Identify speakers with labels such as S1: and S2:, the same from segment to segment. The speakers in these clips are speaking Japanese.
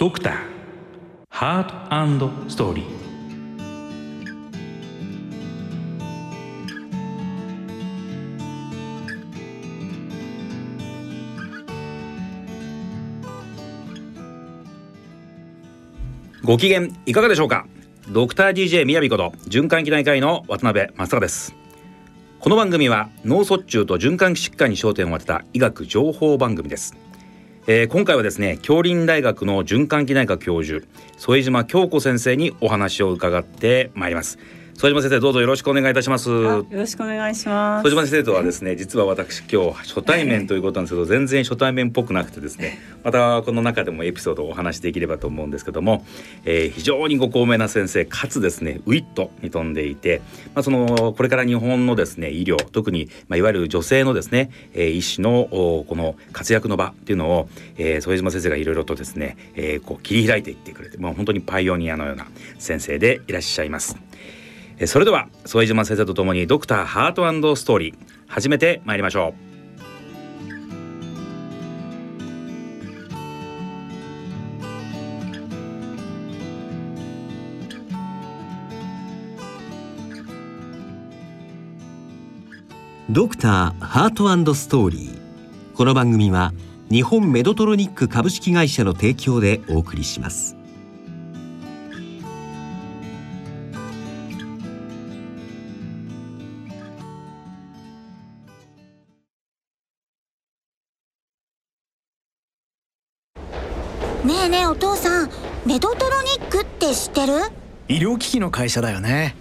S1: ドクター。ハートストーリー。ご機嫌いかがでしょうか？ドクター DJ みやびこと循環器内科医の渡辺正孝です。この番組は脳卒中と循環器疾患に焦点を当てた医学情報番組です、えー、今回はですね京林大学の循環器内科教授副島京子先生にお話を伺ってまいります。副島先生どうぞよろしくお願いいたします。よ
S2: ろしくお願いします。
S1: 副島先生とはですね実は私今日初対面ということなんですけど全然初対面っぽくなくてですねまたこの中でもエピソードをお話しできればと思うんですけども、えー、非常にご高名な先生かつですねウィットに富んでいてまあそのこれから日本のですね医療特にまあいわゆる女性のですね、えー、医師のこの活躍の場っていうのを、えー、副島先生がいろいろとですね、えー、こう切り開いていってくれてもう本当にパイオニアのような先生でいらっしゃいます。それでは副島先生とともにドクターハートストーリー始めてまいりましょう。
S3: ドクターハートストーリー。この番組は日本メドトロニック株式会社の提供でお送りします。
S4: 医療機器の会社だよね。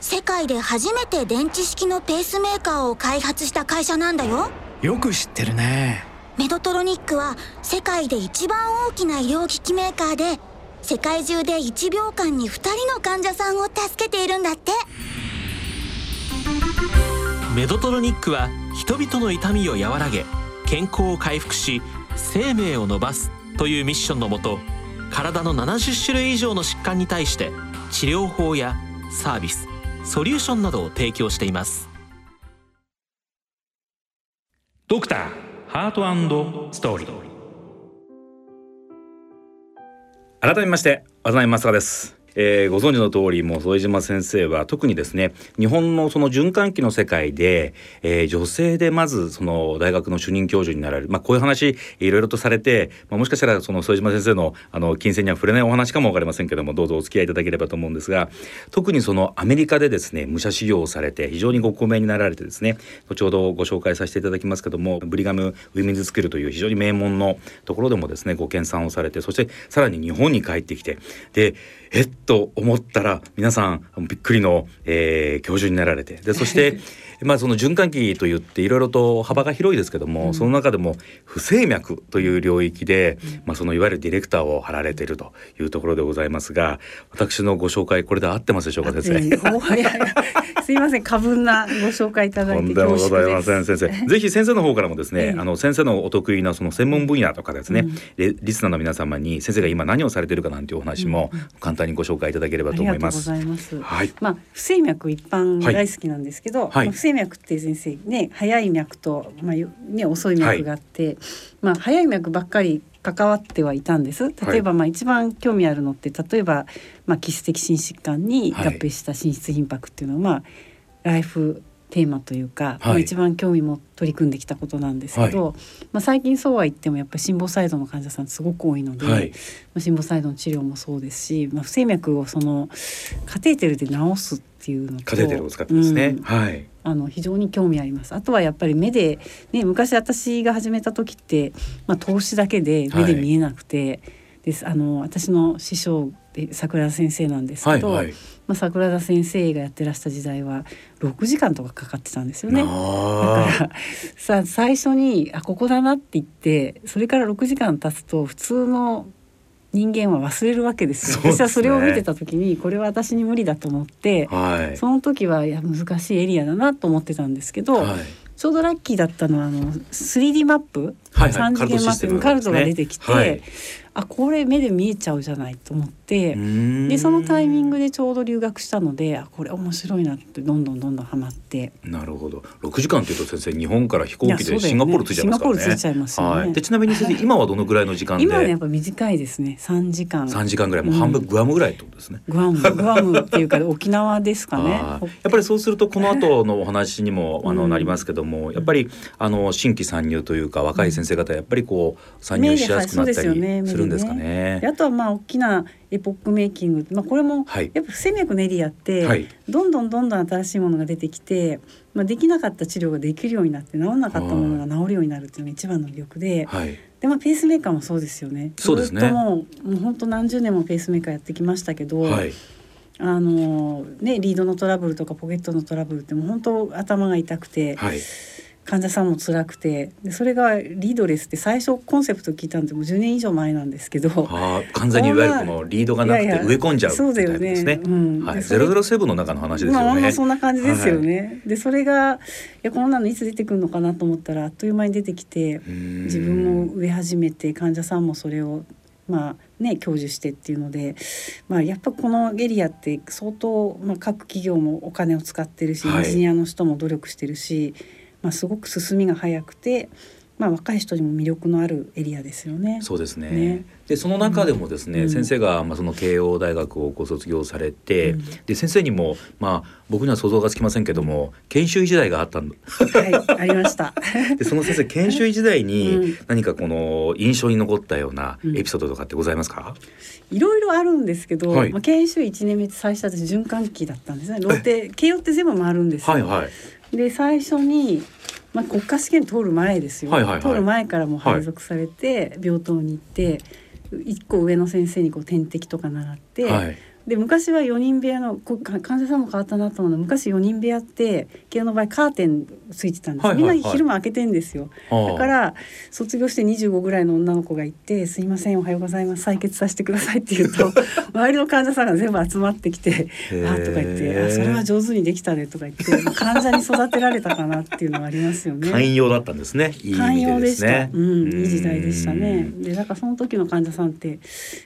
S5: 世界で初めて電池式のペースメーカーを開発した会社なんだよ。
S4: よく知ってるね。
S5: メドトロニックは世界で一番大きな医療機器メーカーで世界中で1秒間に2人の患者さんを助けているんだって。
S6: メドトロニックは人々の痛みを和らげ健康を回復し生命を伸ばすというミッションのもと体の70種類以上の疾患に対して治療法やサービスソリューションなどを提供しています。
S1: ドクターハートストーリー。改めまして渡辺正です。えー、ご存知の通りもう副島先生は特にですね日本のその循環器の世界で、えー、女性でまずその大学の主任教授になられる、まあ、こういう話いろいろとされて、まあ、もしかしたらその副島先生のあの金銭には触れないお話かも分かりませんけどもどうぞお付き合いいただければと思うんですが特にそのアメリカでですね武者修行をされて非常にご高名になられてですね後ほどご紹介させていただきますけどもブリガム・ウィメンズスクールという非常に名門のところでもですねご研鑽をされてそしてさらに日本に帰ってきてでえっと思ったら皆さんびっくりの、えー、教授になられて。でそして まあその循環器といっていろいろと幅が広いですけども、うん、その中でも不整脈という領域で、うん、まあそのいわゆるディレクターを張られているというところでございますが私のご紹介これで合ってますでしょうか先生？
S2: すいません過分なご紹介いただいて
S1: でもございません。先生ぜひ先生の方からもですね、あの先生のお得意なその専門分野とかですね、うん、リスナーの皆様に先生が今何をされているかなんていうお話も簡単にご紹介いただければと思います。
S2: ありがとうございます。はい。まあ不整脈一般大好きなんですけど、はい、まあ、不整脈って先生ね早い脈とまあね遅い脈があって、はい、まあ早い脈ばっかり関わってはいたんです。例えば、まあ一番興味あるのって例えば、まあ、基質的心疾患に合併した心室頻迫っていうのは、まあライフテーマというか、はい、まあ、一番興味も取り組んできたことなんですけど、はい、まあ、最近そうは言ってもやっぱり心房細動の患者さんすごく多いので、はい、まあ、心房細動の治療もそうですし、まあ、不整脈をそのカテーテルで治すっていうのと
S1: カテーテルを使ってですね、うん、はい。
S2: あの非常に興味あります。あとはやっぱり目でね昔私が始めた時って、まあ、投資だけで目で見えなくて、ですあの私の師匠で桜田先生なんですけど、はいはい、まあ、桜田先生がやってらした時代は6時間とかかかってたんですよね。だからさ最初にあここだなって言ってそれから6時間経つと普通の人間は忘れるわけですよ、ね、私はそれを見てた時にこれは私に無理だと思って、はい、その時はいや難しいエリアだなと思ってたんですけど、はい、ちょうどラッキーだったのはあの 3D マップ
S1: はい
S2: 3次元マッピングカルトが出てきて、
S1: はい。
S2: あこれ目で見えちゃうじゃないと思って。でそのタイミングでちょうど留学したのであこれ面白いなってどんどんどんどんハマって。
S1: なるほど。6時間っていうと先生日本から飛行機でシンガポール着いちゃいますからね。
S2: シンガポール着いちゃいますよね。
S1: はい、でちなみに先生今はどのぐらいの時間で？
S2: 今はねやっぱ短いですね。3時間。
S1: 3時間ぐらい。もう半分グアムぐらいってことですね。
S2: グアムグアムっていうか沖縄ですかね。
S1: やっぱりそうするとこの後のお話にもあの
S2: うん。
S1: なりますけどもやっぱりあの新規参入というか若い先生方やっぱりこう参入しやすくなったり
S2: すよね
S1: するんですかね。
S2: で。あとはまあ大きなエポックメイキング、まあ、これも
S1: はい。
S2: やっぱ不整脈のエリアって、
S1: はい。
S2: どんどんどんどん新しいものが出てきて、まあ、できなかった治療ができるようになって治らなかったものが治るようになるっていうのが一番の魅力で。
S1: はい。
S2: で、まあ、ペースメーカーもそうですよね。
S1: そうですね。
S2: ずっともうもう本当何十年もペースメーカーやってきましたけど、
S1: はい。
S2: あのね、リードのトラブルとかポケットのトラブルってもう本当頭が痛くて、
S1: はい
S2: 患者さんも辛くてでそれがリードレスって最初コンセプト聞いたんでもう10年以上前なんですけど。
S1: あー完全にいわゆるこのリードがなくて植え込んじゃう
S2: そうだよ
S1: タイプですね。
S2: うん
S1: はい、
S2: でそれ
S1: ゼロゼロセブンの中の話です
S2: まあまあ
S1: よね。
S2: そんな感じですよね。でそれがいやこんなのいつ出てくるのかなと思ったらあっという間に出てきて
S1: うん
S2: 自分も植え始めて患者さんもそれをまあね享受してっていうので、まあ、やっぱこのエリアって相当、まあ、各企業もお金を使ってるし、
S1: はい
S2: エンジニアの人も努力してるし、まあ、すごく進みが早くて、まあ、若い人にも魅力のあるエリアですよね。
S1: そうですね。
S2: ね
S1: でその中でもですね、
S2: うん
S1: 先生がまあその慶応大学をご卒業されて、
S2: うん
S1: で先生にもまあ僕には想像がつきませんけども研修医時代があったんだ。
S2: はい、ありました。
S1: でその先生研修医時代
S2: う
S1: に
S2: ん
S1: 何かこの印象に残ったような
S2: うん
S1: エピソードとかってございますか？
S2: いろいろあるんですけど、
S1: はい
S2: まあ、研修1年目最初私循環器だったんですねローテ慶応って全部回るんですよ、
S1: はいはい。
S2: で最初に、まあ、国家試験通る前ですよ、
S1: はいはいはい
S2: 通る前からもう配属されて、病棟に行って一個上の先生にこう点滴とか習って、
S1: はい。
S2: で昔は4人部屋のこか患者さんも変わったなと思うの。は昔4人部屋って慶応の場合カーテンついてたんです、
S1: はいはいはい。
S2: みんな昼間開けてんですよ。だから卒業して25ぐらいの女の子がいて「すいませんおはようございます。採血させてください」って言うと 周りの患者さんが全部集まってきて「
S1: へー。
S2: あ」とか言ってあ「それは上手にできたね」とか言って 患者に育てられたかなっていうのはありますよね。
S1: 寛容だったんですね。いい意
S2: 寛
S1: 味
S2: 容でした、
S1: ね。
S2: うん、いい時代でしたね。
S1: うん。
S2: でだからその時の患者さんって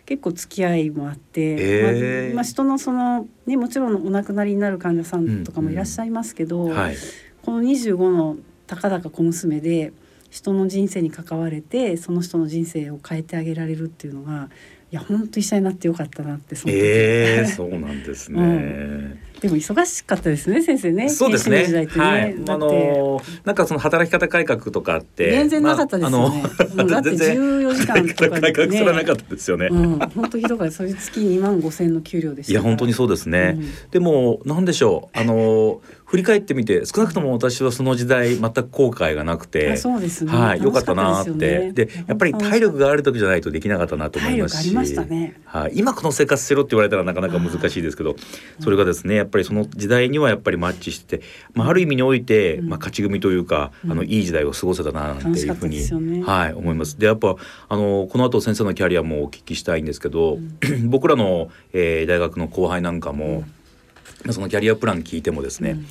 S2: 結構付き合いもあって、
S1: へー。
S2: まあまあ、人のそのねもちろんお亡くなりになる患者さんとかもいらっしゃいますけど、
S1: はい。
S2: この25のたかだか小娘で人の人生に関われてその人の人生を変えてあげられるっていうのがいや本当医者になってよかったなってその時、
S1: ええそうなんですね。
S2: うんでも忙しかったですね先生ね
S1: そうですね。
S2: ね、
S1: はい。あのなんかその働き方改革とかって
S2: 全然なかったですよね、
S1: まあ
S2: うんだって
S1: 全然
S2: 14時間とか
S1: 改革
S2: で
S1: すらなかったですよね。
S2: うん、本当ひどかった。それ月2万5千の給料でした
S1: いや本当にそうですね。
S2: うん
S1: でもなんでしょうあの振り返ってみて少なくとも私はその時代全く後悔がなくて
S2: あ、そうですね。
S1: はい良かったなーってで,、やっぱり体力がある時じゃないとできなかったなと思いますし
S2: 体力ありましたね
S1: はい、今この生活しろって言われたらなかなか難しいですけどそれがですねやっぱりその時代にはやっぱりマッチしてて、まあ、ある意味において、
S2: うん。
S1: まあ、勝ち組というか、
S2: うん。
S1: あのいい時代を過ごせたななんていうふうに、
S2: ね。
S1: はい、思います。でやっぱあのこの後先生のキャリアもお聞きしたいんですけど、僕らの、えー大学の後輩なんかも、まあそのキャリアプラン聞いてもですね、
S2: うん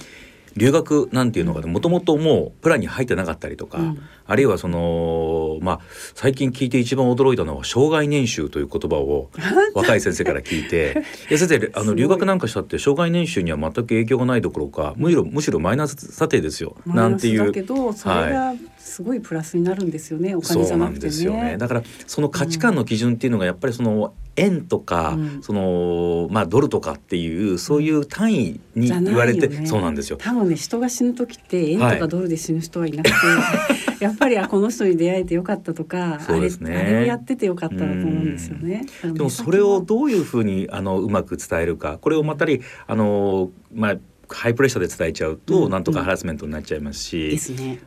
S1: 留学なんていうのがもともともうプランに入ってなかったりとか、
S2: うん。
S1: あるいはそのまあ最近聞いて一番驚いたのは障害年収という言葉を 若い先生から聞いて「いや先生あの留学なんかしたって障害年収には全く影響がないどころかむしろむしろマイナス査定ですよ」なんていう
S2: マイナスだけどそれがすごいプラスになるんですよね、お
S1: そうな
S2: 金じゃなんくて
S1: ですよね
S2: ね。
S1: だからその価値観の基準っていうのがやっぱりその円とか、
S2: うん。
S1: そのまあドルとかっていうそういう単位に言われて、
S2: よね
S1: そうなんですよ。
S2: 多分ね人が死ぬ時って円と
S1: はい
S2: かドルで死ぬ人はいなくて、やっぱりあこの人に出会えてよかったとか、
S1: そうですね。
S2: あれあれをやっててよかっただと思うんですよね。
S1: でもそれをどういうふうにあのうまく伝えるかこれをまたりあのまあハイプレッシャーで伝えちゃうと、
S2: うん
S1: なんとかハラスメントになっちゃいますし、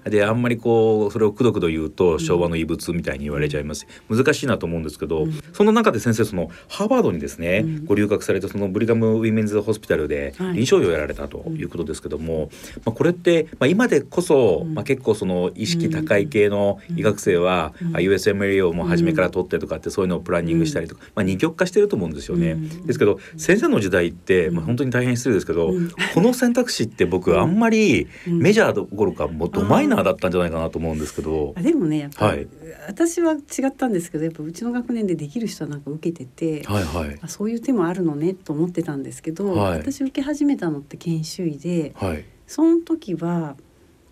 S1: であんまりこうそれをくどくど言うと昭和の遺物みたいに言われちゃいます、難しいなと思うんですけど、
S2: うん。
S1: その中で先生そのハーバードにですね、
S2: うん。
S1: ご留学されてそのブリガム・ウィメンズ・ホスピタルで
S2: はい。
S1: 臨床医をやられたということですけども、まあ、これって、まあ、今でこそ、
S2: うん。
S1: まあ、結構その意識高い系の医学生は、
S2: うん。
S1: あ USMLE をもう初めから取ってとかってそういうのをプランニングしたりとか、まあ、二極化してると思うんですよね。
S2: うん。
S1: ですけど先生の時代って、まあ、本当に大変失礼ですけど、
S2: うん。
S1: このの選択肢って僕あんまりメジャーどころかもっとマイナーだったんじゃないかなと思うんですけど、
S2: あでもねやっぱ、はい、私は違ったんですけどやっぱうちの学年でできる人はなんか受けてて、はいはい、あそういう手もあるのねと思ってたんですけど、はい、私受け始めたのって研修医で、はい、その時は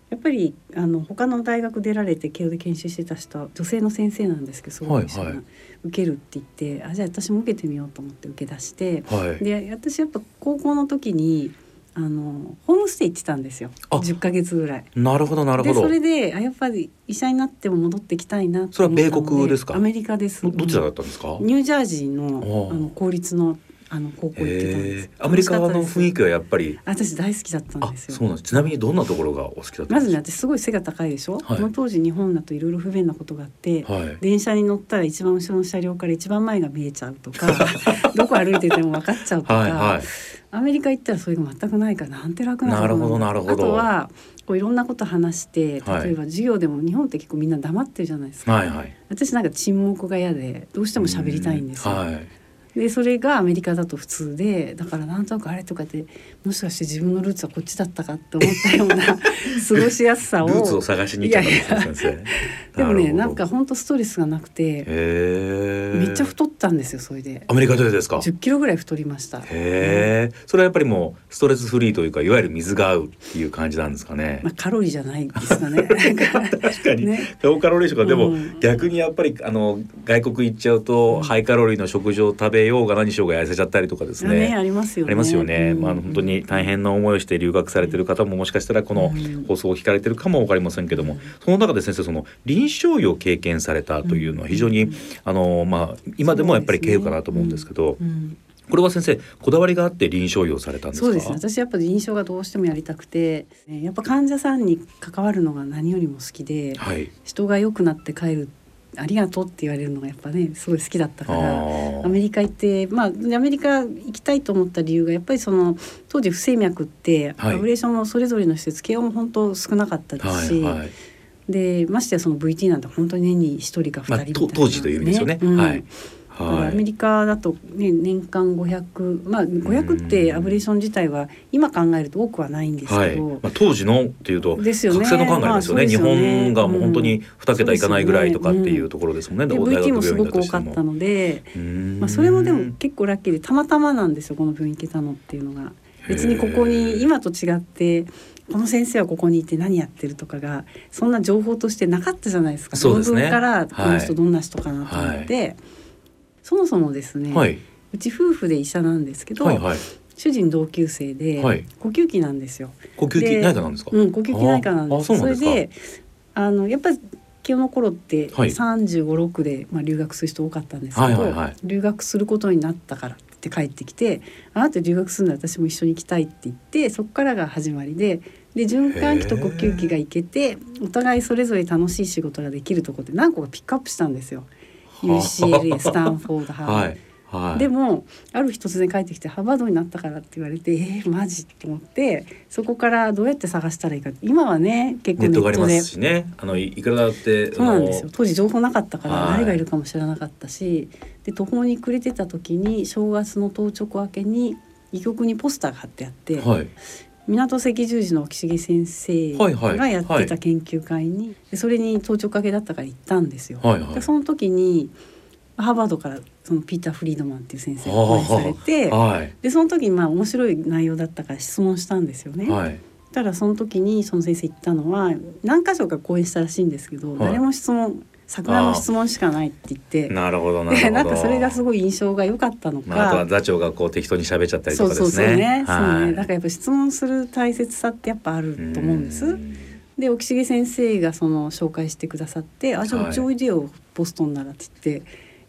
S2: やっぱりあの他の大学出られて慶応で研修してた人女性の先生なんですけどすごい、はい。はい、受けるって言ってあじゃあ私も受けてみようと思って受け出して、はい、で私やっぱ高校の時にあのホームステイ行ってたんですよ。10ヶ月ぐらい。
S1: なるほどなるほど。
S2: それであやっぱり医者になっても戻ってきたいな
S1: それは米国ですか？
S2: アメリカです。
S1: どちらだったんですか？
S2: ニュージャージーのあの公立のあの高校行ってたんです。
S1: アメリカの雰囲気はやっぱり。
S2: 私大好きだったんですよ。
S1: そうなんです。ちなみにどんなところがお好きだった
S2: まずね、私すごい背が高いでしょ？はい、この当時日本だといろいろ不便なことがあって、はい、電車に乗ったら一番後ろの車両から一番前が見えちゃうとか、どこ歩いてても分かっちゃうとか。はいはい、アメリカ行ったらそういうの全くないからなんて楽な
S1: なるほどなるほど。あ
S2: とはこういろんなこと話して例えば授業でも日本って結構みんな黙ってるじゃないですか。はいはい、私なんか沈黙が嫌でどうしても喋りたいんですよ。はいでそれがアメリカだと普通でだからなんとなくあれとかってもしかして自分のルーツはこっちだったかって思ったような 過ごしやすさを。ル
S1: ーツを探しに行っちゃったんです
S2: ねでもねなんか本当ストレスがなくてめっちゃ太ったんですよそれで。
S1: アメリカでですか
S2: ？10キロぐらい太りました。へ
S1: え、それはやっぱりもうストレスフリーというかいわゆる水が合うっていう感じなんですかね、
S2: まあ、カロリーじゃないですかね。
S1: 確かに、ね、高カロリーとかでも、うん、逆にやっぱりあの外国行っちゃうと、うん、ハイカロリーの食事を食べようが何しようが痩せちゃったりとかですね。
S2: ねありますよね。
S1: ありますよね。うん、まあ本当に大変な思いをして留学されてる方ももしかしたらこの放送を聞かれてるかもわかりませんけども、うん、その中で先生その臨床医を経験されたというのは非常に、あのまあ今でもやっぱり経由かなと思うんですけど。これは先生こだわりがあって臨床医をされたんです
S2: そうです、ね、私やっぱり臨床がどうしてもやりたくてやっぱ患者さんに関わるのが何よりも好きで、はい、人が良くなって帰るありがとうって言われるのがやっぱねすごい好きだったからアメリカ行ってまあアメリカ行きたいと思った理由がやっぱりその当時不整脈って、はい、アブレーションもそれぞれの施設慶応も本当少なかったですし、はいはい、でましてやその VT なんて本当に年に1人か2人みたいな、ね、まあ、
S1: 当時という意味ですよね。うん、はい
S2: アメリカだと、ね、年間500まあ500ってアブレーション自体は今考えると多くはないんですけど、はい、ま
S1: あ、当時のっていうとですよ、ね、覚醒の考えですよね。まあ、ね。日本がもう本当に2桁いかないぐらいとかっていうところですもんね、
S2: うん、VT もすごく多かったので、まあ、それもでも結構ラッキーでたまたまなんですよこの病院行けたのっていうのが。別にここに今と違ってこの先生はここにいて何やってるとかがそんな情報としてなかったじゃないですか。
S1: そうですね、
S2: からこの人どんな人かなと思って、はいはいそもそもですね、はい、うち夫婦で医者なんですけど、はいはい、主人同級生で、はい、呼吸器なんですよ。
S1: 呼吸器内科なんですか？
S2: うん、呼吸器内科なんです。それで、あのやっぱり今日の頃って三十五六でまあ留学する人多かったんですけど、はいはいはい、留学することになったからって帰ってきて、あなた留学するなら私も一緒に行きたいって言って、そこからが始まりで。で循環器と呼吸器がいけてお互いそれぞれ楽しい仕事ができるとこって何個かピックアップしたんですよ。UCLA スタンフォードハーバーはいはい、でもある日突然帰ってきてハーバードになったからって言われてえー、マジ？と思ってそこからどうやって探したらいいか。今はね結構ネットで。
S1: ネね。あのいくらだって
S2: そうなんですよ。当時情報なかったから誰がいるかも知らなかったし、で途方に暮れてた時に正月の当直明けに医局にポスターが貼ってあって、はい、港赤十字の沖重先生がやってた研究会に、それに当直かけだったから行ったんですよ。はいはい、でその時にハーバードからそのピーター・フリードマンっていう先生が講演されて、はい、でその時にまあ面白い内容だったから質問したんですよね。はい、ただその時にその先生言ったのは何箇所か講演したらしいんですけど、誰も質問桜の質問しかないって言って。
S1: なるほどなるほど。
S2: なんかそれがすごい印象が良かったのか、
S1: まあ、あとは座長がこう適当に喋っちゃったりとかですね。
S2: そうそうそうね、はい、そうね。だからやっぱ質問する大切さってやっぱあると思うんです。で沖重先生がその紹介してくださって「あじゃあうちおいでよ、はい、ボストンなら」って言って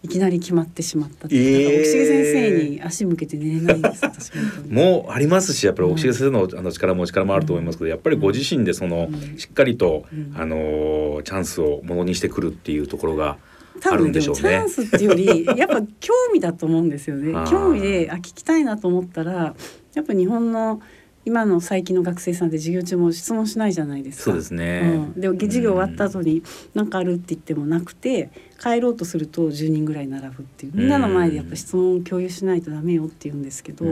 S2: いきなり決まってしまったって、えー、奥重先生に足向けて寝れないんです私
S1: もうありますしやっぱり奥重先生のあの力も力もあると思いますけど、やっぱりご自身でその、しっかりと、あのチャンスをものにしてくるっていうところがあるんでしょうね。チ
S2: ャンスっていうよりやっぱ興味だと思うんですよね。興味であ聞きたいなと思ったらやっぱ日本の今の最近の学生さんで授業中も質問しないじゃないですか。
S1: そうですね。
S2: うん、で授業終わった後に何かあるって言ってもなくて帰ろうとすると10人ぐらい並ぶっていう。みんなの前でやっぱ質問を共有しないとダメよって言うんですけど。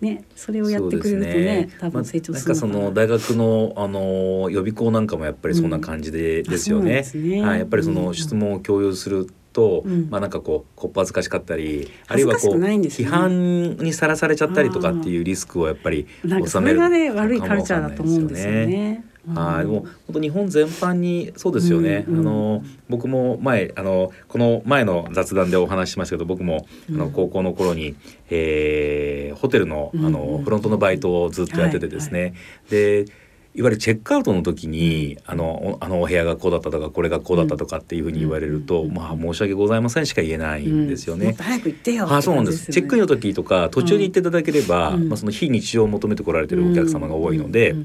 S2: ね、それをやってくれるとね、ね。多分成長する
S1: のかな,、まあ、なんかその大学のあの予備校なんかもやっぱりそんな感じで、うん、ですよね。ね。はい、やっぱりその質問を共有すると、うん、まあなんかこうこっぱずかしかったり、あるいはこう、ね、批判にさらされちゃったりとかっていうリスクをやっぱり収める。それ
S2: がね悪いカルチャーだと思うんですよね。
S1: はい、もう本当日本全般にそうですよね。うんうん、あの僕も前あのこの前の雑談でお話ししましたけど、僕も、あの高校の頃に、えー、ホテルのあの、フロントのバイトをずっとやっててですね。はいはい、でいわゆるチェックアウトの時にあのあのお部屋がこうだったとかこれがこうだったとかっていうふうに言われると、うん、まあ申し訳ございませんしか言えないんですよね。うん、
S2: 早く行ってよ、
S1: あそうなんです。チェックインの時とか途中に行っていただければ、うん、まあその非日常を求めてこられてるお客様が多いので。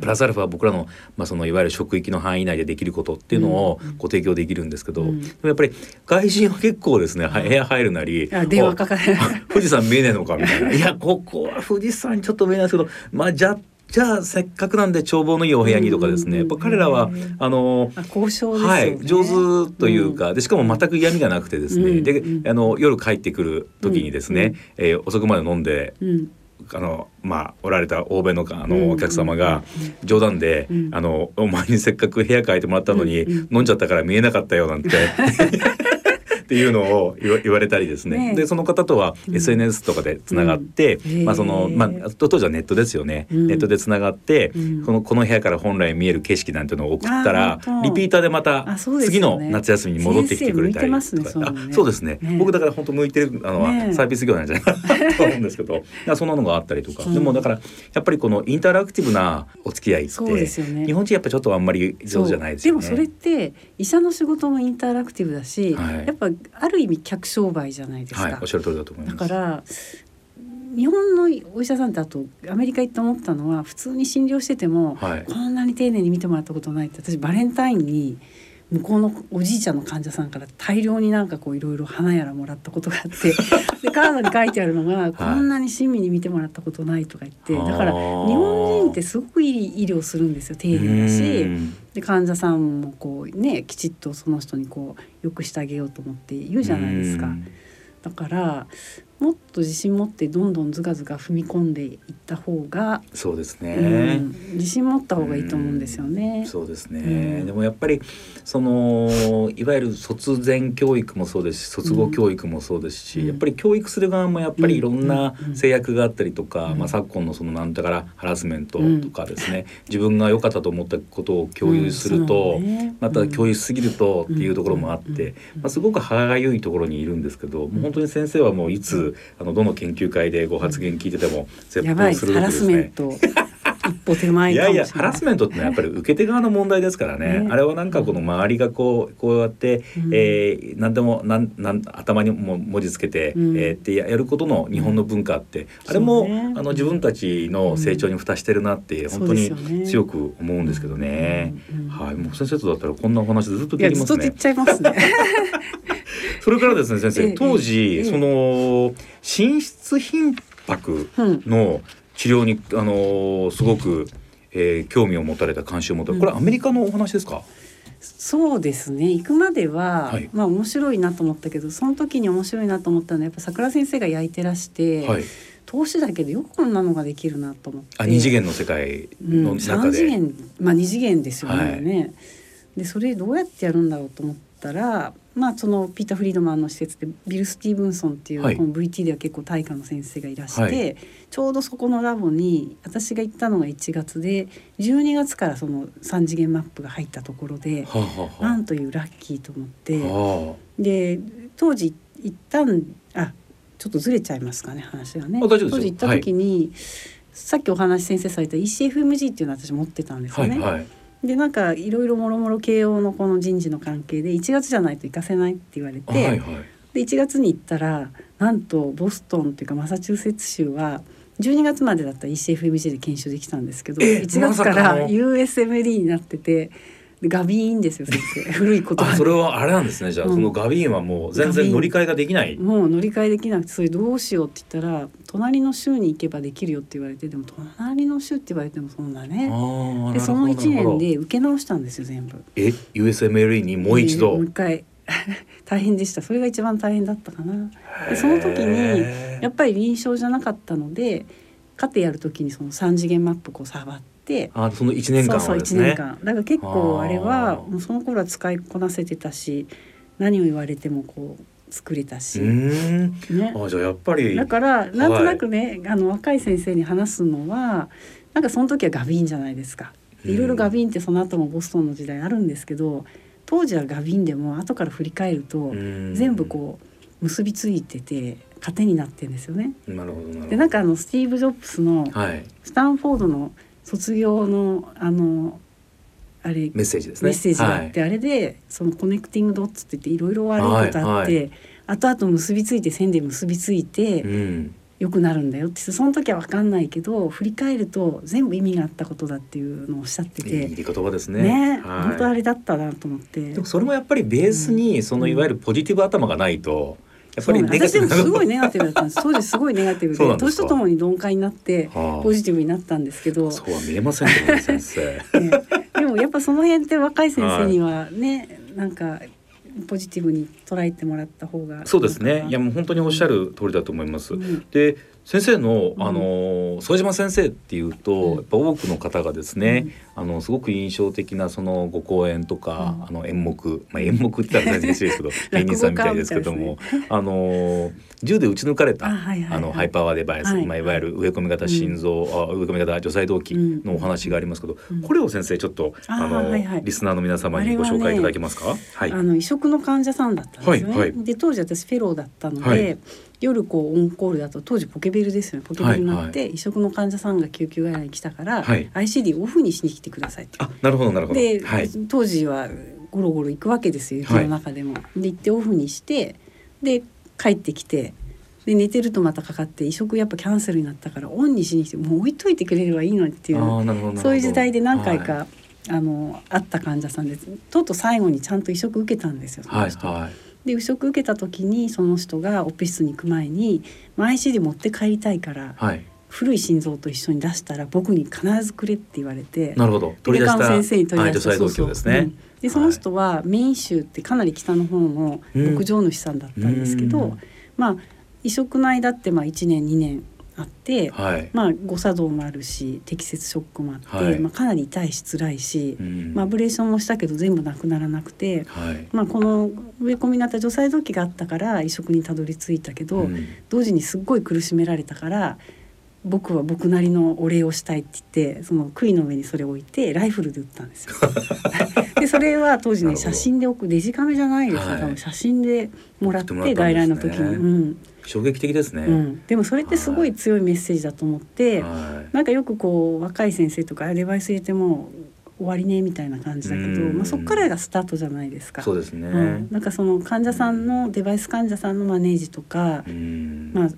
S1: プラスアルファ僕らの,、まあそのいわゆる職域の範囲内でできることっていうのをご提供できるんですけど、でもやっぱり外人は結構ですね部屋入るなり
S2: 電話かかる。
S1: 富士山見えねえのかみたいな。いやここは富士山ちょっと見えないですけどまあじゃじゃあせっかくなんで眺望のいいお部屋にとかですね、やっぱ彼らはあの
S2: 交渉、
S1: ね、はい、上手というか、でしかも全く嫌味がなくてですね、であの夜帰ってくる時にですね、うえ遅くまで飲んで。あのまあおられた欧米のあのお客様が冗談で、あのお前にせっかく部屋変えてもらったのに、飲んじゃったから見えなかったよなんて っていうのを言われたりですね、ね、でその方とは SNS とかでつながって、うん、まあそのまあ当時はネットですよね、うん、ネットでつながって、うん、このこの部屋から本来見える景色なんていうのを送ったらリピーターでまた次の夏休みに戻ってきてくれたりとか、ね、そうですね、ね、僕だから本当向いてるあのはサービス業なんじゃないかなと思うんですけど そんなのがあったりとか、でもだからやっぱりこのインタラクティブなお付き合いって、ね、日本人やっぱちょっとあんまり上手じゃないですよ
S2: ね。でもそれって医者の仕事もインタラクティブだし、はい、やっぱある意味客商売じゃないですか。はい、
S1: おっしゃる通りだと思い
S2: ます。だから日本のお医者さんってあとアメリカ行って思ったのは普通に診療してても、はい、こんなに丁寧に見てもらったことないって私バレンタインに向こうのおじいちゃんの患者さんから大量になんかこういろいろ花やらもらったことがあって でカードに書いてあるのが、こんなに親身に見てもらったことないとか言ってだから日本人ってすごくいい医療するんですよ丁寧だしで患者さんもこうねきちっとその人にこうよくしてあげようと思って言うじゃないですか。だからもっと自信持ってどんどんずかずか踏み込んでいった方が
S1: そうですね、
S2: うん、自信持った方がいいと思うんですよね。
S1: うそうですね、うん、でもやっぱりそのいわゆる卒前教育もそうですし卒業教育もそうですし、うん、やっぱり教育する側もやっぱりいろんな制約があったりとか、まあ、昨今のそのなんだからハラスメントとかですね、自分が良かったと思ったことを共有すると、ね、また共有しすぎるとっていうところもあって、まあ、すごく歯がゆいところにいるんですけど、もう本当に先生はもういつあのどの研究会でご発言聞いてても
S2: 絶望するですね。一歩手前
S1: い。やいやハラスメントってのはやっぱり受け手側の問題ですからね、ね、あれはなんかこの周りがこうこうやって、うん、えー、何でもなんなん頭にも文字つけて、うん、えー、ってやることの日本の文化って、うん、あれも、ね、あの自分たちの成長に蓋してるなって、本当に強く思うんですけどね。はい、もう先生とだったらこんなお話ずっとできますね。それからですね先生、当時、その寝室頻迫の治療に、あのすごく、えー、興味を持たれた関心を持たれた、これアメリカのお話ですか、
S2: そうですね。行くまでは、はい、まあ面白いなと思ったけどその時に面白いなと思ったのはやっぱ桜先生が焼いてらして、はい、投資だけでよくこんなのができるなと思って。あ
S1: 二次元の世界の中で、うん、
S2: 次元。まあ二次元ですよね、はい、でそれどうやってやるんだろうと思ったらまあ、そのピーター・フリードマンの施設でビル・スティーブンソンっていう、はい、この VT では結構大化の先生がいらして、はい、ちょうどそこのラボに私が行ったのが1月で12月からその3次元マップが入ったところで、はははなんというラッキーと思って、はで当時行ったんあちょっとずれちゃいますかね話がね。当時行った時に、はい、さっきお話先生された ECFMG っていうのを私持ってたんですよね。はいはいでなんかいろいろもろもろ慶応のこの人事の関係で1月じゃないと行かせないって言われて、はいはい、で1月に行ったらなんとボストンっていうかマサチューセッツ州は12月までだったら ECFMG で研修できたんですけど1月から USMD になってて。ガビーンですよ先生。古いこと
S1: それはあれなんですね。じゃあ、うん、そのガビーンはもう全然乗り換えができない。
S2: もう乗り換えできなくてそれどうしようって言ったら隣の州に行けばできるよって言われてでも隣の州って言われてもそんなね。でその1年で受け直したんですよ全部。
S1: え？USMLE にもう一度、
S2: もう一回。大変でした。それが一番大変だったかな。でその時にやっぱり臨床じゃなかったのでカテやる時にその3次元マップこう触って
S1: あその1年間、ね、
S2: そうそう1年間。だから結構あれはもうその頃は使いこなせてたし何を言われてもこう作れたし、
S1: ね、あじゃあやっぱり
S2: だからなんとなくね、はい、あの若い先生に話すのはなんかその時はガビンじゃないですか。いろいろガビンってその後もボストンの時代あるんですけど当時はガビンでも後から振り返ると全部こう結びついてて糧になってんですよね。
S1: なるほど
S2: でなんかあのスティーブ・ジョブスのスタンフォードの卒業のあのあれ
S1: メッセージですね。
S2: メッセージがあって、はい、あれでそのコネクティングドッツって言っていろいろ悪いことあって、はいはい、後々結びついて線で結びついて、うん、よくなるんだよってその時は分かんないけど振り返ると全部意味があったことだっていうのをおっしゃってて
S1: いい言葉ですね。
S2: ね、はい、本当あれだったなと思って。
S1: でもそれもやっぱりベースにそのいわゆるポジティブ頭がないと、うん
S2: やっぱり私でもすごいネガティブだったんです。当時すごいネガティブで、年とともに鈍感になってポジティブになったんですけど。
S1: そうは見えませんね、先生。ね、
S2: でもやっぱその辺って若い先生にはね、はい、なんかポジティブに捉えてもらった方が
S1: そうですね。いやもう本当におっしゃる通りだと思います。うん、で先生の、あの副島先生っていうと、やっぱ多くの方がですね、あのすごく印象的なそのご講演とか、あの演目、まあ、演目って言ったら難しいですけど 芸人さんみたいですけども、あの銃で撃ち抜かれたあのハイパワーデバイス、まあ、いわゆる植え込み型心臓、あ植え込み型除細動器のお話がありますけど、これを先生ちょっとあの、リスナーの皆様にご紹介いただけますか？
S2: はい、あの移植の患者さんだったんですね。で当時私フェローだったので。夜こうオンコールだと当時ポケベルですよね。ポケベルになって、移植の患者さんが救急外来に来たから、はい、ICD オフにしに来てください
S1: あなるほどなるほど。
S2: で、はい、当時はゴロゴロ行くわけですよ雪の中でも。で行ってオフにしてで帰ってきてで寝てるとまたかかって移植やっぱキャンセルになったからオンにしに来てもう置いといてくれればいいのにっていうそういう時代で何回か、はい、あのあった患者さんです。とうとう最後にちゃんと移植受けたんですよその人。はい。はいで移植受けた時にその人がオペ室に行く前に「IC で持って帰りたいから、はい、古い心臓と一緒に出したら僕に必ずくれ」って言われて
S1: なるほど。取り出した
S2: 先生に取り出した、はい、そうそうですね。うんでその人はメイン州ってかなり北の方の牧場主さんだったんですけど、うん、まあ移植の間ってまあ1年2年あって、はい、まあ誤作動もあるし適切ショックもあって、はい、まあ、かなり痛いし辛いし、うん、まあ、アブレーションもしたけど全部なくならなくて、はい、まあ、この植え込みになった除細動器があったから移植にたどり着いたけど、うん、同時にすっごい苦しめられたから僕は僕なりのお礼をしたいって言ってその杭の上にそれを置いてライフルで撃ったんですよ。でそれは当時ね写真で置くデジカメじゃないですよ、はい、写真でもらって外来の時に。うん。
S1: 衝撃的ですね、う
S2: ん、でもそれってすごい強いメッセージだと思って、はい、なんかよくこう若い先生とかデバイス入れても終わりねみたいな感じだけど、まあ、そこからがスタートじゃないですか。
S1: そうですね、
S2: うん、なんかその患者さんのデバイス患者さんのマネージとか、まあ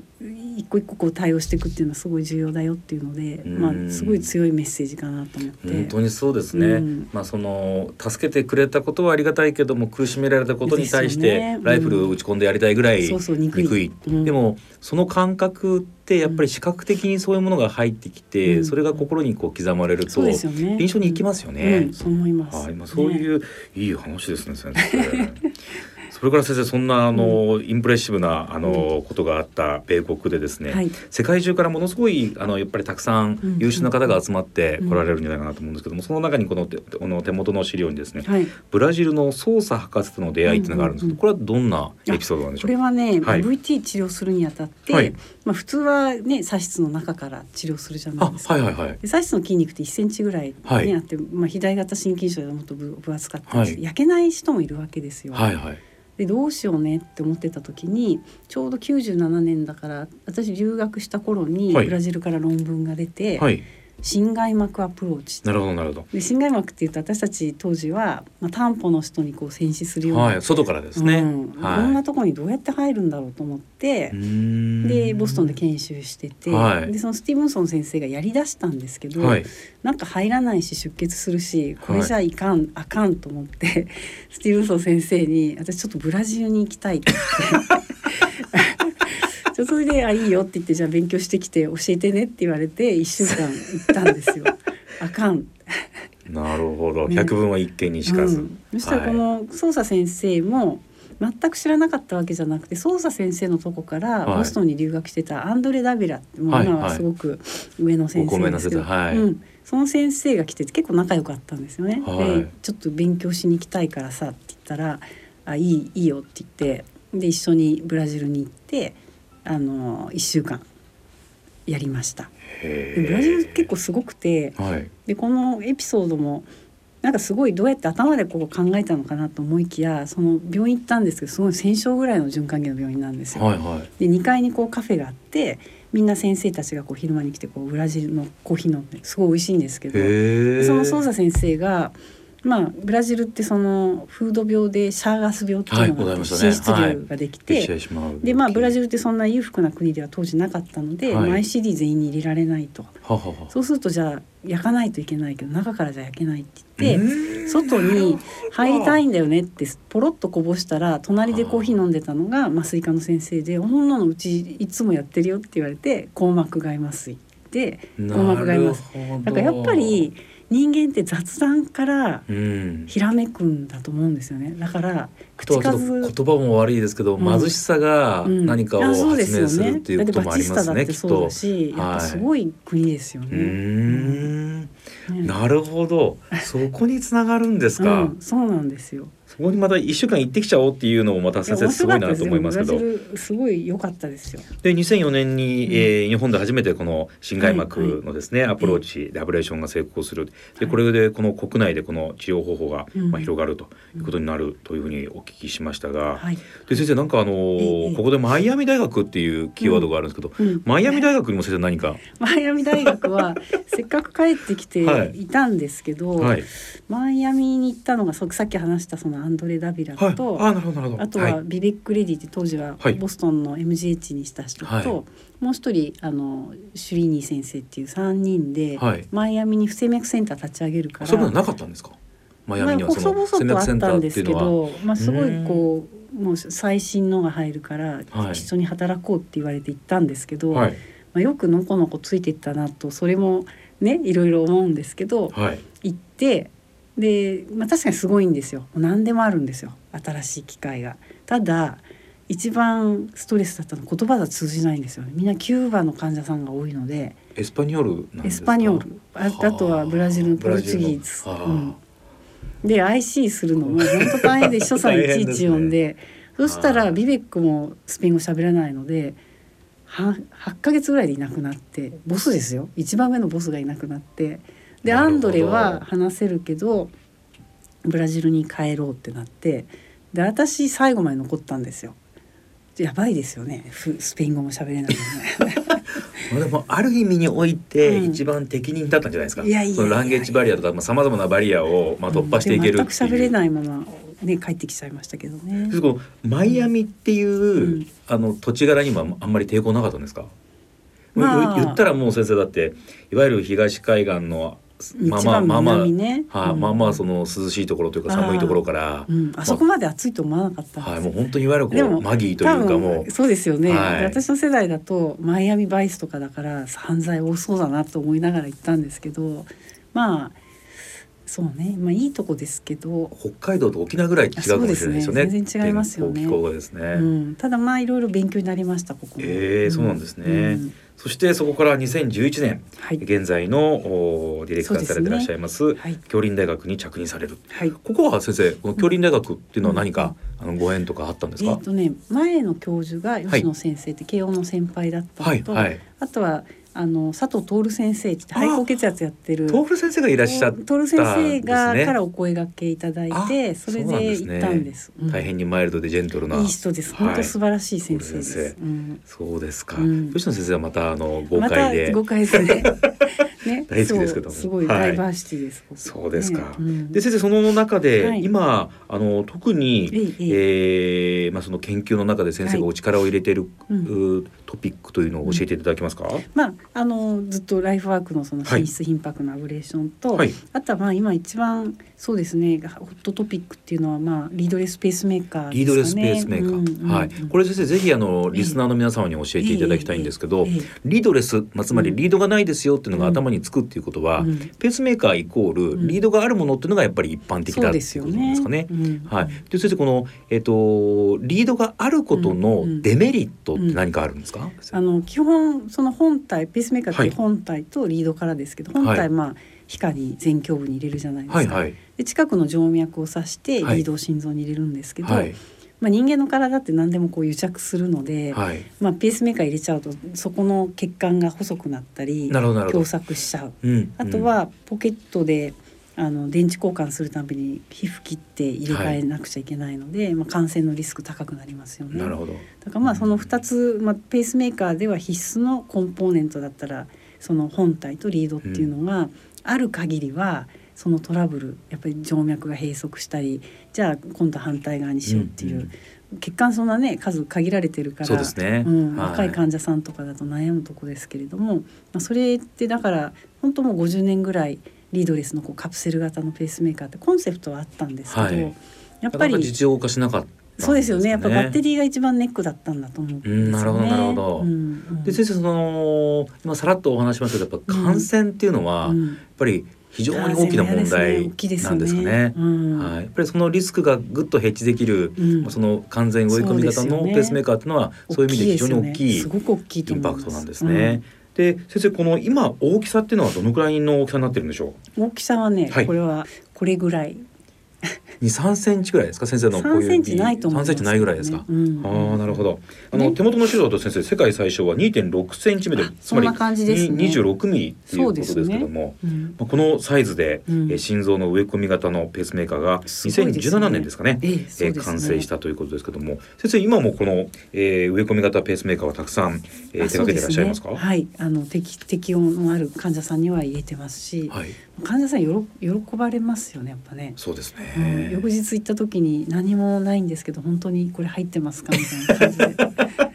S2: 一個一個こう対応していくっていうのはすごい重要だよっていうので、まあすごい強いメッセージかなと思って。
S1: 本当にそうですね。うん、まあその助けてくれたことはありがたいけども苦しめられたことに対してライフル打ち込んでやりたいぐらい。憎い。でもその感覚ってやっぱり視覚的にそういうものが入ってきて、うん、それが心にこう刻まれると、ね、臨床に行きますよね。
S2: そう思います。
S1: はい、まあそういう、ね、いい話ですね先生。それから先生そんなあの、うん、インプレッシブなあの、ことがあった米国でですね、はい、世界中からものすごいあのやっぱりたくさん優秀な方が集まって来られるんじゃないかなと思うんですけども、その中にこのこの手元の資料にですね、はい、ブラジルの操作博士との出会いっていうのがあるんですけど、これはどんなエピソードなんでしょう
S2: これはね、はい、VT 治療するにあたって、まあ普通はね左室の中から治療するじゃないですか。はいはいはい、左室の筋肉って1センチぐらいにあって、まあ肥大型心筋症でもっと分厚かったり、焼けない人もいるわけですよ。はいはいでどうしようねって思ってた時にちょうど97年だから私留学した頃にブラジルから論文が出て、はい、心外膜アプローチ。
S1: なるほどなるほど。
S2: で心外膜っていうと私たち当時は、まあ、担保の人にこう戦死するような、
S1: はい、外からですね、
S2: うん。はい、こんなところにどうやって入るんだろうと思ってでボストンで研修してて、はい、でそのスティーブンソン先生がやりだしたんですけど、はい、なんか入らないし出血するしこれじゃいかん、あかんと思って スティーブンソン先生に私ちょっとブラジルに行きたいって言って。じゃそれで「あいいよ」って言って「じゃあ勉強してきて教えてね」って言われて1週間行ったんですよ。あかん。
S1: なるほど、百聞は一見にしかず、うん、
S2: そしたらこの捜査先生も、全く知らなかったわけじゃなくて捜査先生のとこからボストンに留学してたアンドレ・ダビラもう今はすごく上の先生ですけど、はいはい、うん、その先生が来てて結構仲良かったんですよね。はい、でちょっと勉強しに行きたいからさって言ったら「あいいいいよ」って言ってで一緒にブラジルに行ってあの1週間やりました。ブラジル結構すごくて、はい、でこのエピソードもなんかすごいどうやって頭でこう考えたのかなと思いきやその病院行ったんですけどすごい1,000床ぐらいの循環器の病院なんですよ。はいはい、で2階にこうカフェがあってみんな先生たちがこう昼間に来てこうブラジルのコーヒー飲んですごい美味しいんですけどその捜査先生がまあ、ブラジルってその風土病でシャーガス病っていうのが、ね、心室瘤ができて、はい、でまあブラジルってそんな裕福な国では当時なかったので、はい、ICD 全員に入れられないと。ははそうするとじゃあ焼かないといけないけど中からじゃ焼けないって言って外に入りたいんだよねってポロッとこぼしたら隣でコーヒー飲んでたのが麻酔科の先生で「女のうちいつもやってるよ」って言われて硬膜外麻酔で硬膜外麻酔。だからやっぱり人間って雑談からひらめくんだと思うんですよね。だから
S1: 口数言葉も悪いですけど、うん、貧しさが何かを発明するっていうこともありますね。きっと。
S2: すごい国ですよね。
S1: ねなるほど。そこにつながるんですか。
S2: そうなんですよ。
S1: そこにまた一週間行ってきちゃおうっていうのもまた先生すごいなと思いますけど。
S2: すごい良かったですよ。
S1: で2004年に、うん、えー、日本で初めてこの心外膜のですね、はいはい、アプローチでアブレーションが成功する。でこれでこの国内でこの治療方法が、まあ、広がるということになるというふうにお聞きしましたが、はい、で先生なんかあのー、ここでマイアミ大学っていうキーワードがあるんですけど、うん、マイアミ大学にも先生何か？
S2: マイアミ大学は せっかく帰ってきていたんですけど、はい、マイアミに行ったのがさっき話したそのアンドレ・ダビラと、はい、あなるほどなるほど。あとはビベック・レディって当時はボストンの MGH にした人と、はい、もう一人あのシュリーニー先生っていう3人で、はい、マイアミに不整脈センター立ち上げるから
S1: それはなかったんですか？
S2: マイアミにはその不整脈センターっていうのは、まあ、すごいこうもう最新のが入るから一緒に働こうって言われて行ったんですけど、はい、まあ、よくのこのこついていったなとそれもねいろいろ思うんですけど、はい、行ってで、まあ、確かにすごいんですよ。何でもあるんですよ。新しい機械が。ただ一番ストレスだったの言葉が通じないんですよね。みんなキューバの患者さんが多いので。
S1: エスパニョール
S2: エスパニョール。ああ。とはブラジルのポルチギーズ、うん、で IC するのも本当大変で秘書さんいちいち呼んで、ね、そしたらビベックもスペイン語喋らないので 8, 8ヶ月ぐらいでいなくなってボスですよ。一番目のボスがいなくなってでアンドレは話せるけどブラジルに帰ろうってなってで私最後まで残ったんですよ。やばいですよね。スペイン語も喋れない
S1: で もある意味において一番適任だったんじゃないですか、うん、いやいやそのランゲージバリアとかさまざ、まなバリアをまあ突破していける
S2: 全く喋れないままね帰ってきちゃいましたけどね。
S1: マイアミっていう、うん、あの土地柄にもあんまり抵抗なかったんですか、まあ、言ったらもう先生だっていわゆる東海岸のまあまあまあまあ、ね。はあ、まあまあその涼しいところというか寒いところから、
S2: うん、あそこまで暑いと思わなかった。
S1: はい、もう本当にいわゆるこうマギーというかも
S2: う。そうですよね、はい、私の世代だとマイアミバイスとかだから犯罪多そうだなと思いながら行ったんですけどまあそうね、まあいいとこですけど。
S1: 北海道と沖縄ぐらい違うかもしれないですよね。
S2: 全然違いますよね。
S1: ね。う
S2: ん、ただまあいろいろ勉強になりましたここ。
S1: ええー、そうなんですね。うんそしてそこから2011年、はい、現在のおディレクターされていらっしゃいます、ね。はい、京林大学に着任される、はい、ここは先生この京林大学っていうのは何か、うん、あのご縁とかあったんですか、え
S2: ー、とね前の教授が吉野先生って慶応の先輩だったのと、はいはい、あとはあの佐藤徹先生って肺高血圧やってる。
S1: 徹先生がいらっしゃった、
S2: 徹先生がからお声掛けいただいてそれで行ったんです、
S1: 大変にマイルドでジェントルな。
S2: いい人です、本当素晴らしい先生です、
S1: そうですか、吉野先生はまたあの豪快で、
S2: 豪快ですね
S1: ね、大好きですけど
S2: すごいダイバーシティです。
S1: はい、そうですか。うん、で先生その中で、はい、今あの特に、ええー、まあその研究の中で先生がお力を入れている、はい、トピックというのを教えていただけますか？うん、
S2: まああのずっとライフワークのその品質頻迫のアブレーションと、あとはまあ今一番そうですねホットトピックっていうのはまあリードレスペースメーカー、ね、
S1: リードレスペースメーカー、うんうんうん、はい。これ先生ぜひあのリスナーの皆様に教えていただきたいんですけど、リードレスまあつまりリードがないですよっていうのが頭ににつくっていうことは、うん、ペースメーカーイコールリードがあるものっていうのがやっぱり一般的だっていうことなんですかね。ねはい。で先生このえっ、ー、とリードがあることのデメリットって何かあるんですか？
S2: あの基本その本体ペースメーカーって本体とリードからですけど、はい、本体まあ皮下に前胸部に入れるじゃないですか。はいはい、で近くの静脈を刺してリードを心臓に入れるんですけど。はいまあ、人間の体って何でもこう癒着するので、はい、まあ、ペースメーカー入れちゃうとそこの血管が細くなったり狭窄しちゃう、うん、あとはポケットであの電池交換するたびに皮膚切って入れ替えなくちゃいけないので、はい、まあ、感染のリスク高くなりますよね。
S1: なるほど。
S2: だからまあその2つ、まあ、ペースメーカーでは必須のコンポーネントだったらその本体とリードっていうのがある限りは、うんそのトラブルやっぱり静脈が閉塞したりじゃあ今度反対側にしようっていう、うんうん、血管そんなね数限られてるから
S1: そうですね、
S2: うん、若い患者さんとかだと悩むとこですけれども、まあ、それってだから本当もう50年ぐらいリードレスのこうカプセル型のペースメーカーってコンセプトはあったんですけど、はい、
S1: やっぱり実用化しなかった、
S2: そうですよね。やっぱバッテリーが一番ネックだったんだと思うんですよね。
S1: なるほどなるほど。うんうん、で先生その今さらっとお話しましたけどやっぱ感染っていうのは、やっぱり非常に大きな問題なんですかね。ねうん、はい、やっぱりそのリスクがぐっとヘッジできる、う。ん、その完全追い込み型のペースメーカーっていうのはそういう意味で非常に大きいインパクトなんですね。で先生この今大きさっていうのはどのくらいの大きさになってるんでしょ
S2: う？大きさはね、はい、これはこれぐらい
S1: 二三センチぐらいですか先生のこういう
S2: 3センチないと思
S1: いセンチないぐらいですか、うん、ああなるほど。あの、ね、手元の資料だと先生世界最小は二点六センチメートル
S2: つまり
S1: 二十六ミリっていうことですけども、ね。うん、まあ、このサイズで、うん、え心臓の植え込み型のペースメーカーが二千十七年ですかね、ね。えー、完成したということですけども。先生今もこの、えー、植え込み型ペースメーカーはたくさん、えー、手掛けていらっしゃいますか？
S2: はい。あの適適応のある患者さんには入れてますし、はい、患者さんよろ喜ばれますよねやっぱね。
S1: そうですね、
S2: 翌日行った時に何もないんですけど本当にこれ入ってますか？みたいな感じで。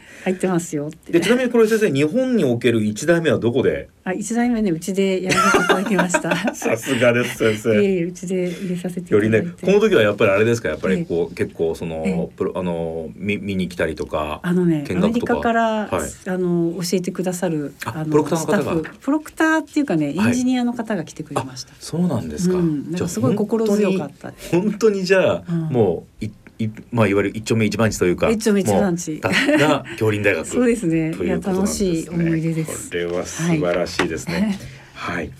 S2: 入ってますよ
S1: でちなみにこれ先生日本における一代目はどこで？
S2: あ一代目ねうちでやらせていただきました。
S1: さすがです先生。
S2: ええうちで入れさせてより
S1: ねこの時はやっぱりあれですか？やっぱりこう、結構その、プロあの見見に来たりとか
S2: あのねアメリカから、はい、あの教えてくださる
S1: あのプロクターの方が。
S2: プロクターっていうかねエンジニアの方が来てくれました、
S1: そうなんですか、うん、
S2: なんかすごい心強かった。
S1: 本当にじゃあ、うん、もういいまあいわゆる一丁目一番地というか
S2: 一丁目一番地。
S1: が京林大学
S2: そうですね。いや楽しい思い出です。
S1: これは素晴らしいですね。はい、はい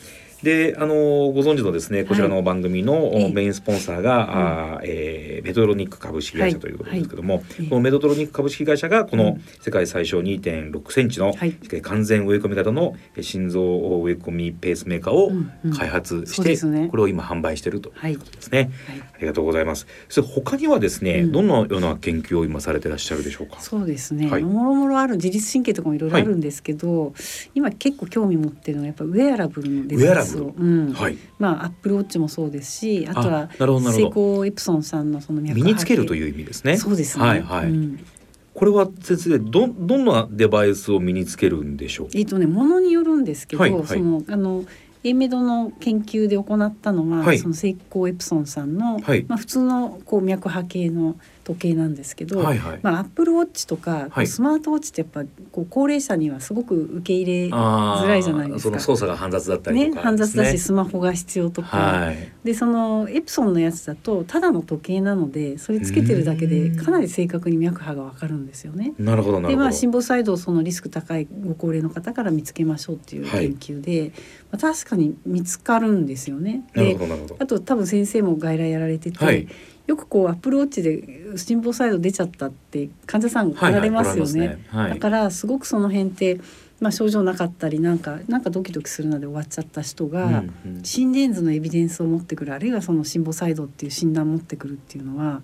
S1: であのご存知のですねこちらの番組のメインスポンサーが、はい、あえー、メトロニック株式会社ということですけども、はい。はい、このメトロニック株式会社がこの世界最小2.6センチの、完全植え込み型の心臓植え込みペースメーカーを開発して、うんうんね、これを今販売しているということですね、ありがとうございます。それ他にはですね、うん、どんなような研究を今されていらっしゃるでしょうか？
S2: そうですね。もろもろある自律神経とかもいろいろあるんですけど、今結構興味持ってるのはやっぱウェアラブルのデバイスを、うん、はい、まあアップルウォッチもそうですしあとはセイコーエプソンさんのその
S1: 身につけるという意味ですね。
S2: そうですね。はいはい。うん
S1: これは先生どどんなデバイスを身につけるんでしょう？
S2: えっ、とねものによるんですけど、はいはい、そのあのエメドの研究で行ったのは、はい、そのセイコーエプソンさんの、はい、まあ普通のこう脈波計の時計なんですけど、はいはい、まあ、アップルウォッチとか、はい、スマートウォッチってやっぱこう高齢者にはすごく受け入れづらいじゃないですか。
S1: その操作が煩雑だったり
S2: ね、ね、煩雑だしスマホが必要とか、はい、でそのエプソンのやつだとただの時計なのでそれつけてるだけでかなり正確に脈波がわかるんですよね。
S1: なるほど
S2: でまあ心房細動そのリスク高いご高齢の方から見つけましょうっていう研究で、はい、まあ、確かに見つかるんですよね。であと多分先生も外来やられてて、はい。よくこうアプローチで心房細動出ちゃったって患者さん来られますよね。はいはいね。はい、だからすごくその辺ってまあ、症状なかったりなんかなんかドキドキするので終わっちゃった人が、うんうん、心電図のエビデンスを持ってくるあるいはその心房細動っていう診断を持ってくるっていうのは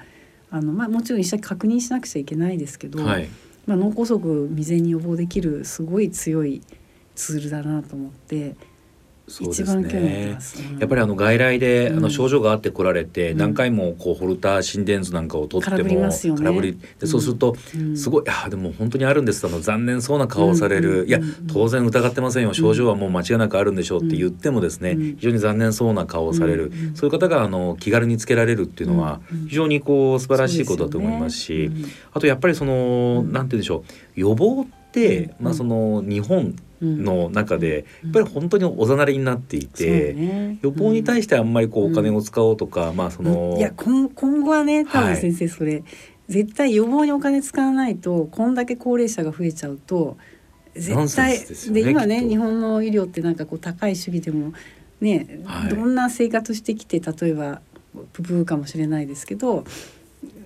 S2: あの、まあ、もちろん医者確認しなくちゃいけないですけど、はい、まあ、脳梗塞未然に予防できるすごい強いツールだなと思ってそうですね、
S1: うん、やっぱりあの外来で、あの症状があって来られて、何回もこうホルター心電図なんかを取っても空振りでそうすると、すごい「いやでも本当にあるんです」あの残念そうな顔をされる「いや当然疑ってませんよ。症状はもう間違いなくあるんでしょう」って言ってもですね、非常に残念そうな顔をされる、そういう方があの気軽につけられるっていうのは非常にこう素晴らしいことだと思いますし、あとやっぱりその、なんて言うんでしょう。予防って、
S2: うん
S1: まあその日本の中でやっぱり本当におざなりになっていて、
S2: ね。
S1: 予防に対してあんまりこうお金を使おうとか、まあその、
S2: いや今今後はね多
S1: はい。
S2: 分先生それ、絶対予防にお金使わないとこんだけ高齢者が増えちゃうと絶対
S1: でね
S2: で今ね日本の医療ってなんかこう高い主義でもね、
S1: はい。
S2: どんな生活してきて例えばブブーかもしれないですけど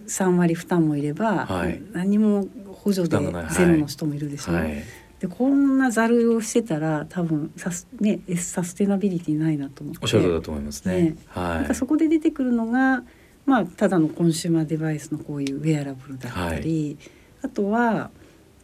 S2: 3割負担もいれば、
S1: はい。
S2: 何も補助でゼロの人もいるでしょ、
S1: はい、
S2: でこんなざるをしてたら多分サス,、ね、サステナビリティないなと思って。
S1: おっしゃるだと思いますね。
S2: ね。
S1: はい。
S2: なんか。そこで出てくるのが、まあ、ただのコンシューマーデバイスのこういうウェアラブルだったり、あとは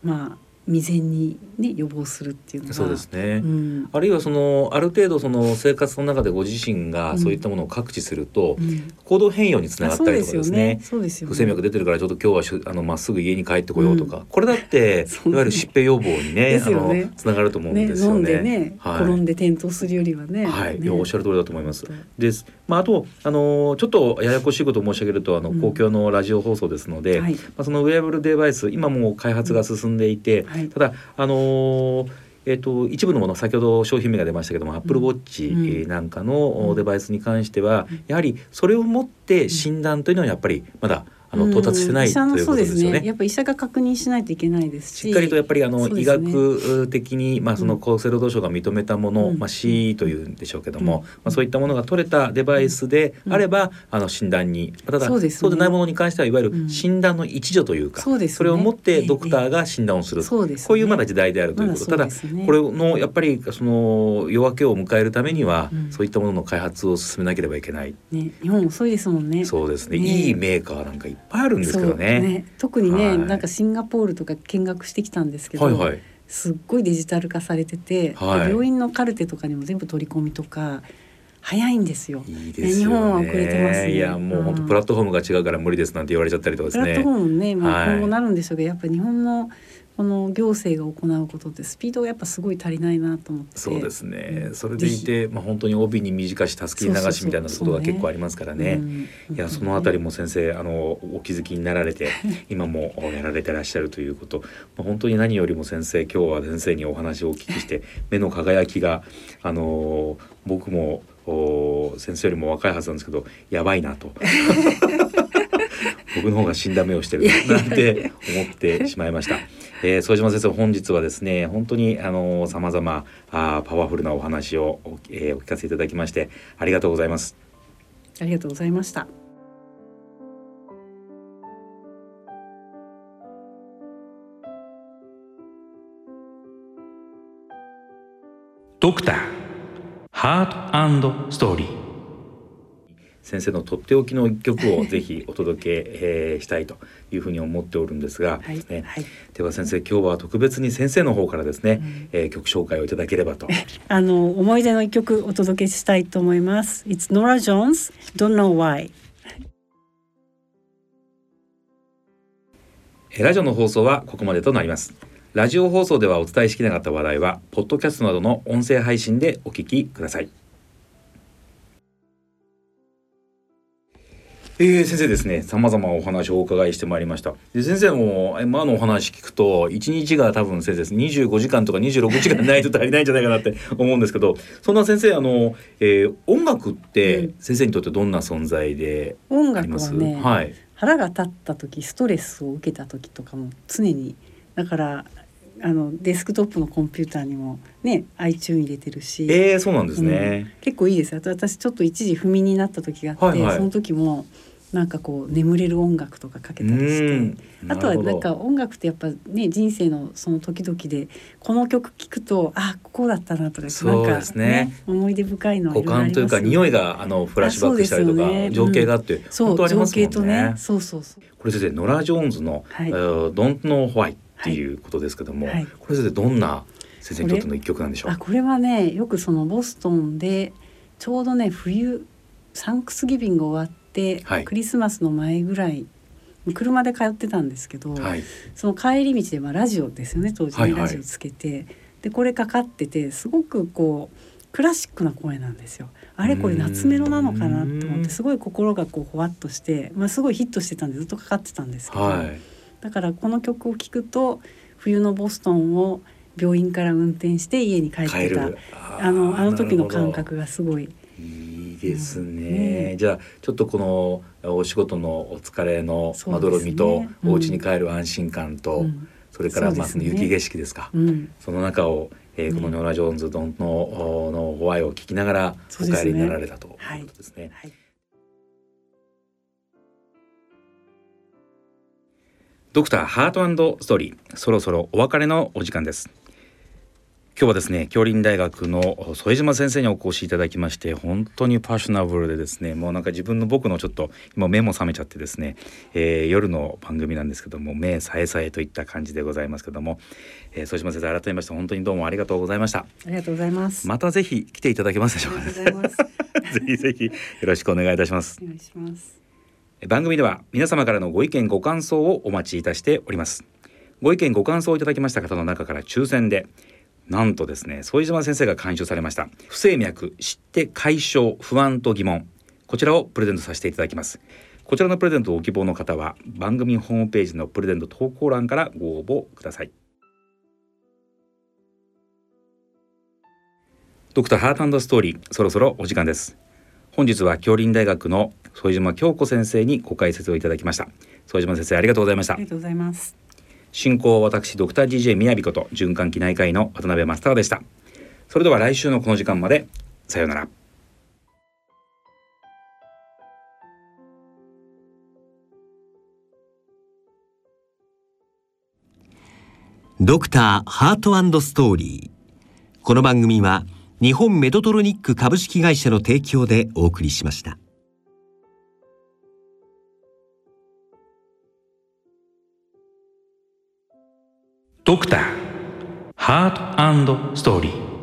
S2: まあ未然にね予防するっていうのが
S1: そうですね。
S2: うん。
S1: あるいはそのある程度その生活の中でご自身がそういったものを覚知すると、
S2: うん。
S1: 行動変容につながったりとかですね。
S2: そうですよね。
S1: 不整脈出てるからちょっと今日はあのまっすぐ家に帰ってこようとか、これだっていわゆる疾病予防にね
S2: ね。
S1: あのつながると思うん
S2: ね
S1: ですよね。
S2: 飲んでね、
S1: はい。
S2: 転んで転倒するよりはね。
S1: はい、い
S2: ね。
S1: やおっしゃる通りだと思います。
S2: 本。
S1: です。まああとあのちょっとややこしいことを申し上げるとあの、
S2: うん。
S1: 公共のラジオ放送ですので、
S2: はい。
S1: まあそのウェアブルデバイス今もう開発が進んでいて、
S2: はい
S1: ただあのーえー、と一部のもの先ほど商品名が出ましたけども、アップルウォッチ
S2: うん。
S1: なんかの
S2: うん。
S1: デバイスに関しては、
S2: うん。
S1: やはりそれをもって診断というのはやっぱりまだあの到達してないということですよ
S2: そう
S1: ね。
S2: やっぱ医者が確認しないといけないですし。
S1: しっかりとやっぱりあの、
S2: ね。
S1: 学的にまあその厚生労働省が認めたもの、
S2: うん。
S1: まあ C というんでしょうけども、
S2: うん。
S1: まあそういったものが取れたデバイスであれば、あの診断にただ
S2: そうですね。
S1: でないものに関してはいわゆ
S2: うん。
S1: る診断の一助というか、
S2: そうですね。
S1: れをもってドクターが診断をする、
S2: そうですね。
S1: こういうまだ時代であるということ、
S2: まだ
S1: ただこれのやっぱりその夜明けを迎えるためには、
S2: うん。
S1: そういったものの開発を進めなければいけない、
S2: ね。日本遅いですもんね。
S1: そうですね。
S2: ね。
S1: いいメーカーなんかいっぱいあるんですけど
S2: そう
S1: ね。
S2: 特にね、
S1: はい
S2: なんかシンガポールとか見学してきたんですけど、
S1: はいはい
S2: すっごいデジタル化されてて、
S1: はい
S2: で病院のカルテとかにも全部取り込みとか早いんですよ。
S1: いいですよね。
S2: 日本は遅れてますね
S1: いやもう本当
S2: うん
S1: プラットフォームが違うから無理ですなんて言われちゃったりとかですね。
S2: プラットフォームもね、まあ、
S1: はい
S2: 今後なるんでしょうけど、やっぱり日本のこの行政が行うことってスピードがやっぱすごい足りないなと思って
S1: そうですね。
S2: うん。
S1: それでいて、まあ本当に帯に短し、たすきに流しみたいなことが結構ありますからね。
S2: うん
S1: いやそのあたりも先生あのお気づきになられて今もやられてらっしゃるということ、まあ、本当に何よりも先生今日は先生にお話をお聞きして 目の輝きがあの僕もお先生よりも若いはずなんですけどやばいなと。僕の方が死んだ目をしてるなんて思ってしまいました。えー、副島先生本日はですね本当にあのさまざまパワフルなお話をお,、えーお聞かせいただきましてありがとうございます。
S2: ありがとうございました。
S1: ドクターハートストーリー先生のとっておきの一曲を ぜひお届け、えーしたいというふうに思っておるんですが、
S2: はい、
S1: ね
S2: はい、
S1: では先生今日は特別に先生の方からですね、えー曲紹介をいただければと。
S2: あの思い出の一曲お届けしたいと思います。It's Nora Jones, Don't Know Why。
S1: えーラジオの放送はここまでとなります。ラジオ放送ではお伝えしきれなかった話題はポッドキャストなどの音声配信でお聞きくださいえー、先生ですね。様々お話をお伺いしてまいりました。で先生も今のお話聞くと1日が多分先生です。25時間とか26時間ないと足りないんじゃないかなって 思うんですけどそんな先生あの、えー音楽って先生にとってどんな存在で
S2: 音
S1: あります、
S2: 楽はね、
S1: はい。
S2: 腹が立った時ストレスを受けた時とかも常に。だからあのデスクトップのコンピューターにもね iTune 入れてるし、
S1: えー、そうなんですね、
S2: 結構いいです。よあと私ちょっと一時不眠になった時があって、
S1: はいはい。
S2: その時もなんかこう眠れる音楽とかかけたりして。
S1: うん。
S2: あとはなんか音楽ってやっぱね人生のその時々でこの曲聴くとあこうだったなとか
S1: そう
S2: なんか
S1: ですね
S2: 思い出深いのは
S1: 五感というか匂いがあのフラッシュバックしたりとか、
S2: ね。
S1: 情景があって、
S2: そう
S1: 本当ありますもんね。
S2: 情景とね。そうそうそう。
S1: これ先生ノラ・ジョーンズの「
S2: はい。
S1: えー Don't Know Why」っていうことですけども、
S2: はい。
S1: これ先生どんな先生にとっての一曲なんでしょう？
S2: あこれはねよくそのボストンでちょうどね冬サンクスギビング終わって、
S1: はい。
S2: クリスマスの前ぐらい車で通ってたんですけど、
S1: はい。
S2: その帰り道で、まあ、ラジオですよね当時ね、
S1: はいはい。
S2: ラジオつけて。でこれかかっててすごくこうクラシックな声なんですよ。あれこれ夏メロなのかなと思っ
S1: うん。
S2: てすごい心がこうほわっとして、まあ、すごいヒットしてたんでずっとかかってたんですけど、
S1: はい。
S2: だからこの曲を聴くと冬のボストンを病院から運転して家に帰ってた。あのあの時の感覚がすごい。
S1: いいですね、うん、じゃあちょっとこのお仕事のお疲れのまどろみと、ねうん、お家に帰る安心感と、うん、それからまあ、雪景色ですか、その中を、えー、このノラ・ジョーンズのののホワイを聞きながらお帰りになられたということですね。はい。ドクターハートストーリーそろそろお別れのお時間です今日はですね京林大学の副島先生にお越しいただきまして本当にパッショナブルでですねもうなんか自分の僕のちょっと今目も覚めちゃってですね、えー、夜の番組なんですけども目さえさえといった感じでございますけども、えー、副島先生改めまして本当にどうもありがとうございました。あ
S2: りがとうございます。
S1: またぜひ来ていただけますでしょうか、ね、ぜひぜひよろしくお願いいたします。
S2: お願いします。
S1: 番組では皆様からのご意見ご感想をお待ちいたしております。ご意見ご感想をいただきました方の中から抽選でなんとですね副島先生が監修されました不整脈知って解消不安と疑問。こちらをプレゼントさせていただきます。こちらのプレゼントをご希望の方は番組ホームページのプレゼント投稿欄からご応募ください。ドクターハートストーリーそろそろお時間です。本日は京林大学の副島京子先生にご解説をいただきました。副島先生ありがとうございました。あ
S2: りがとうございます。
S1: 進行は私ドクター DJ みやびこと循環器内科医の渡辺マスターでした。それでは来週のこの時間までさようなら。
S3: ドクターハートストーリー。この番組は日本メドトロニック株式会社の提供でお送りしました。
S1: ドクター。ハートストーリー。